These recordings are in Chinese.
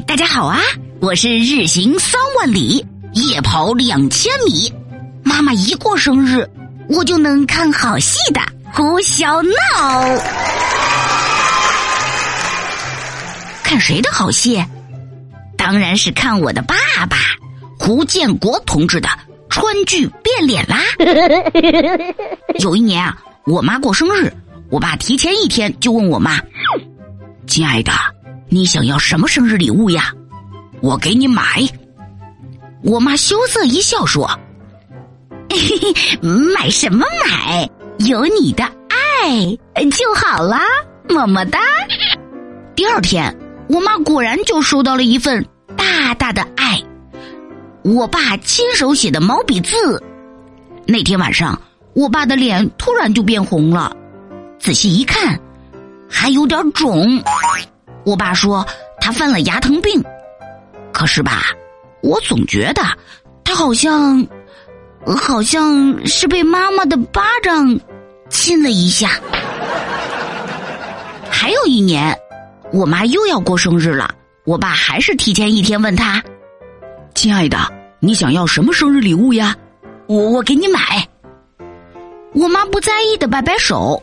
大家好啊！我是日行三万里，夜跑两千米。妈妈一过生日，我就能看好戏的胡小闹。看谁的好戏？当然是看我的爸爸胡建国同志的川剧变脸啦！有一年啊，我妈过生日，我爸提前一天就问我妈：“亲爱的。”你想要什么生日礼物呀？我给你买。我妈羞涩一笑说：“嘿 嘿买什么买？有你的爱就好啦，么么哒。”第二天，我妈果然就收到了一份大大的爱，我爸亲手写的毛笔字。那天晚上，我爸的脸突然就变红了，仔细一看，还有点肿。我爸说他犯了牙疼病，可是吧，我总觉得他好像，好像是被妈妈的巴掌亲了一下。还有一年，我妈又要过生日了，我爸还是提前一天问他：“亲爱的，你想要什么生日礼物呀？我我给你买。”我妈不在意的摆摆手：“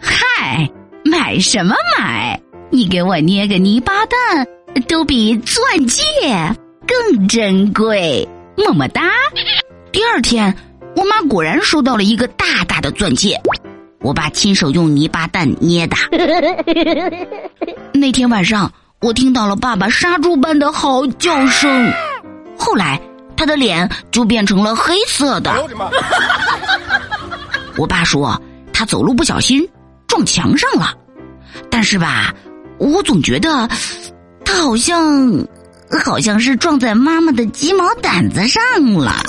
嗨，买什么买？”你给我捏个泥巴蛋，都比钻戒更珍贵，么么哒。第二天，我妈果然收到了一个大大的钻戒，我爸亲手用泥巴蛋捏的。那天晚上，我听到了爸爸杀猪般的嚎叫声，后来他的脸就变成了黑色的。我爸说他走路不小心撞墙上了，但是吧。我总觉得，他好像，好像是撞在妈妈的鸡毛掸子上了。